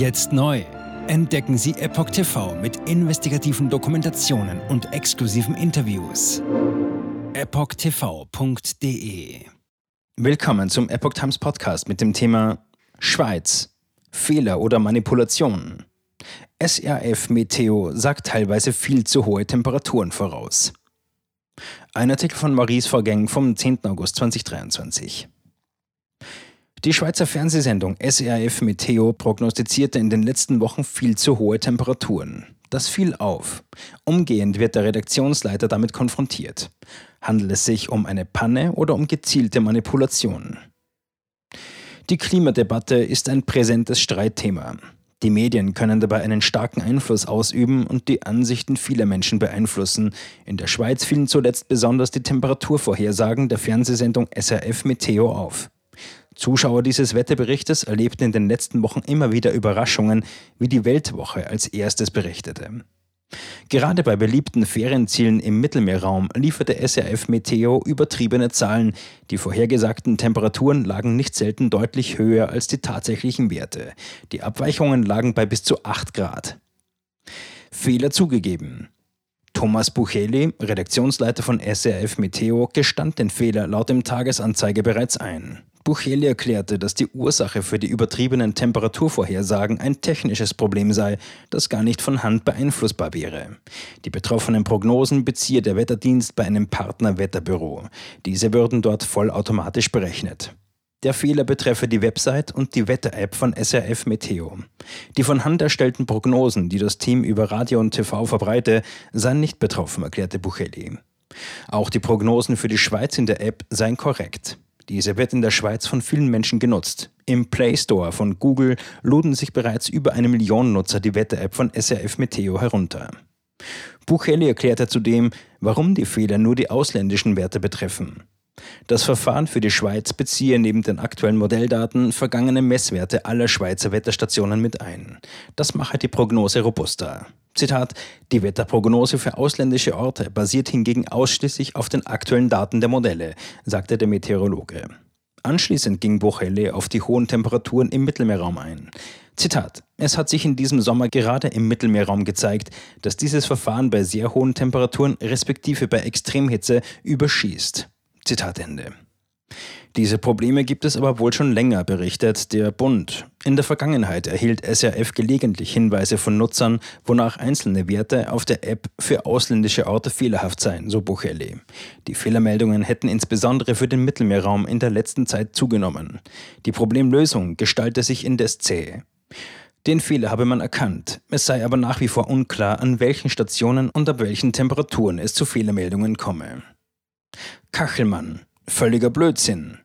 Jetzt neu. Entdecken Sie Epoch TV mit investigativen Dokumentationen und exklusiven Interviews. EpochTV.de Willkommen zum Epoch Times Podcast mit dem Thema Schweiz. Fehler oder Manipulation. SRF Meteo sagt teilweise viel zu hohe Temperaturen voraus. Ein Artikel von Maurice Vorgäng vom 10. August 2023. Die Schweizer Fernsehsendung SRF Meteo prognostizierte in den letzten Wochen viel zu hohe Temperaturen. Das fiel auf. Umgehend wird der Redaktionsleiter damit konfrontiert. Handelt es sich um eine Panne oder um gezielte Manipulation? Die Klimadebatte ist ein präsentes Streitthema. Die Medien können dabei einen starken Einfluss ausüben und die Ansichten vieler Menschen beeinflussen. In der Schweiz fielen zuletzt besonders die Temperaturvorhersagen der Fernsehsendung SRF Meteo auf. Zuschauer dieses Wetterberichtes erlebten in den letzten Wochen immer wieder Überraschungen, wie die Weltwoche als erstes berichtete. Gerade bei beliebten Ferienzielen im Mittelmeerraum lieferte SRF Meteo übertriebene Zahlen. Die vorhergesagten Temperaturen lagen nicht selten deutlich höher als die tatsächlichen Werte. Die Abweichungen lagen bei bis zu 8 Grad. Fehler zugegeben. Thomas Bucheli, Redaktionsleiter von SRF Meteo, gestand den Fehler laut dem Tagesanzeiger bereits ein. Bucheli erklärte, dass die Ursache für die übertriebenen Temperaturvorhersagen ein technisches Problem sei, das gar nicht von Hand beeinflussbar wäre. Die betroffenen Prognosen beziehe der Wetterdienst bei einem Partnerwetterbüro. Diese würden dort vollautomatisch berechnet. Der Fehler betreffe die Website und die Wetter-App von SRF Meteo. Die von Hand erstellten Prognosen, die das Team über Radio und TV verbreite, seien nicht betroffen, erklärte Bucheli. Auch die Prognosen für die Schweiz in der App seien korrekt. Diese wird in der Schweiz von vielen Menschen genutzt. Im Play Store von Google luden sich bereits über eine Million Nutzer die Wetter-App von SRF Meteo herunter. Bucheli erklärte zudem, warum die Fehler nur die ausländischen Werte betreffen. Das Verfahren für die Schweiz beziehe neben den aktuellen Modelldaten vergangene Messwerte aller Schweizer Wetterstationen mit ein. Das mache die Prognose robuster. Zitat, die Wetterprognose für ausländische Orte basiert hingegen ausschließlich auf den aktuellen Daten der Modelle, sagte der Meteorologe. Anschließend ging Bochelle auf die hohen Temperaturen im Mittelmeerraum ein. Zitat: Es hat sich in diesem Sommer gerade im Mittelmeerraum gezeigt, dass dieses Verfahren bei sehr hohen Temperaturen respektive bei Extremhitze überschießt. Zitat Ende. Diese Probleme gibt es aber wohl schon länger, berichtet der Bund. In der Vergangenheit erhielt SRF gelegentlich Hinweise von Nutzern, wonach einzelne Werte auf der App für ausländische Orte fehlerhaft seien, so Bucheli. Die Fehlermeldungen hätten insbesondere für den Mittelmeerraum in der letzten Zeit zugenommen. Die Problemlösung gestalte sich indes zäh. Den Fehler habe man erkannt. Es sei aber nach wie vor unklar, an welchen Stationen und ab welchen Temperaturen es zu Fehlermeldungen komme. Kachelmann. Völliger Blödsinn.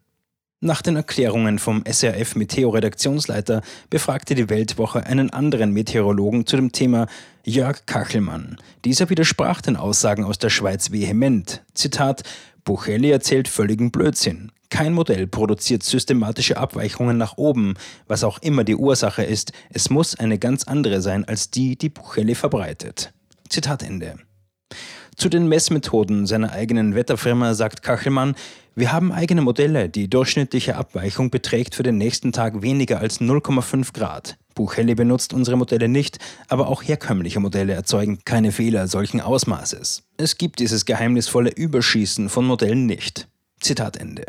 Nach den Erklärungen vom SRF Meteo-Redaktionsleiter befragte die Weltwoche einen anderen Meteorologen zu dem Thema Jörg Kachelmann. Dieser widersprach den Aussagen aus der Schweiz vehement. Zitat: Buchelli erzählt völligen Blödsinn. Kein Modell produziert systematische Abweichungen nach oben, was auch immer die Ursache ist. Es muss eine ganz andere sein als die, die Buchelli verbreitet. Zitat Ende. Zu den Messmethoden seiner eigenen Wetterfirma sagt Kachelmann, wir haben eigene Modelle. Die durchschnittliche Abweichung beträgt für den nächsten Tag weniger als 0,5 Grad. Buchhelle benutzt unsere Modelle nicht, aber auch herkömmliche Modelle erzeugen keine Fehler solchen Ausmaßes. Es gibt dieses geheimnisvolle Überschießen von Modellen nicht. Zitat Ende.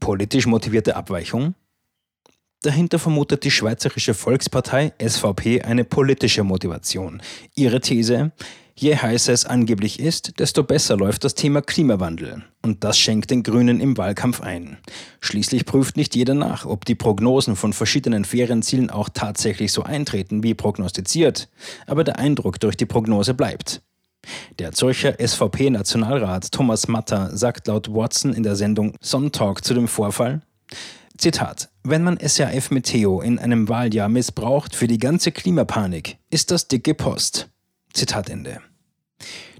Politisch motivierte Abweichung? Dahinter vermutet die Schweizerische Volkspartei SVP eine politische Motivation. Ihre These, Je heißer es angeblich ist, desto besser läuft das Thema Klimawandel. Und das schenkt den Grünen im Wahlkampf ein. Schließlich prüft nicht jeder nach, ob die Prognosen von verschiedenen Ferienzielen auch tatsächlich so eintreten wie prognostiziert. Aber der Eindruck durch die Prognose bleibt. Der Zürcher SVP-Nationalrat Thomas Matter sagt laut Watson in der Sendung Sonntalk zu dem Vorfall, Zitat, wenn man SRF Meteo in einem Wahljahr missbraucht für die ganze Klimapanik, ist das dicke Post. Zitat Ende.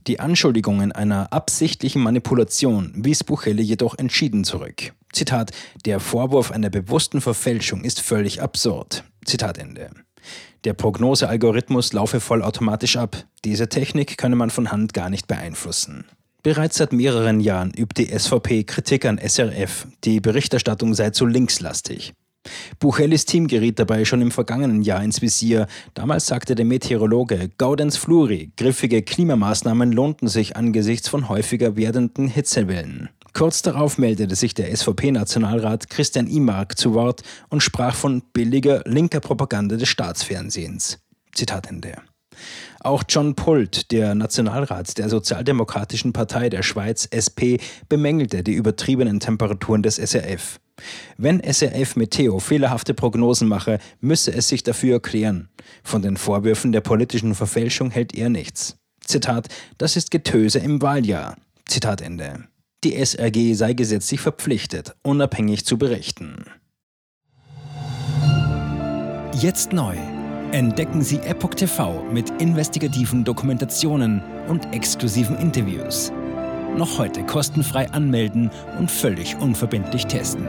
Die Anschuldigungen einer absichtlichen Manipulation wies Buchele jedoch entschieden zurück. Zitat, der Vorwurf einer bewussten Verfälschung ist völlig absurd. Zitat Ende. Der Prognosealgorithmus laufe vollautomatisch ab. Diese Technik könne man von Hand gar nicht beeinflussen. Bereits seit mehreren Jahren übt die SVP Kritik an SRF, die Berichterstattung sei zu linkslastig. Buchelis Team geriet dabei schon im vergangenen Jahr ins Visier. Damals sagte der Meteorologe Gaudenz Fluri, griffige Klimamaßnahmen lohnten sich angesichts von häufiger werdenden Hitzewellen. Kurz darauf meldete sich der SVP-Nationalrat Christian Imark zu Wort und sprach von billiger linker Propaganda des Staatsfernsehens. Zitat Ende. Auch John Pult, der Nationalrat der Sozialdemokratischen Partei der Schweiz SP, bemängelte die übertriebenen Temperaturen des SRF. Wenn SRF Meteo fehlerhafte Prognosen mache, müsse es sich dafür erklären. Von den Vorwürfen der politischen Verfälschung hält er nichts. Zitat, das ist Getöse im Wahljahr. Zitat Ende. Die SRG sei gesetzlich verpflichtet, unabhängig zu berichten. Jetzt neu. Entdecken Sie Epoch TV mit investigativen Dokumentationen und exklusiven Interviews. Noch heute kostenfrei anmelden und völlig unverbindlich testen.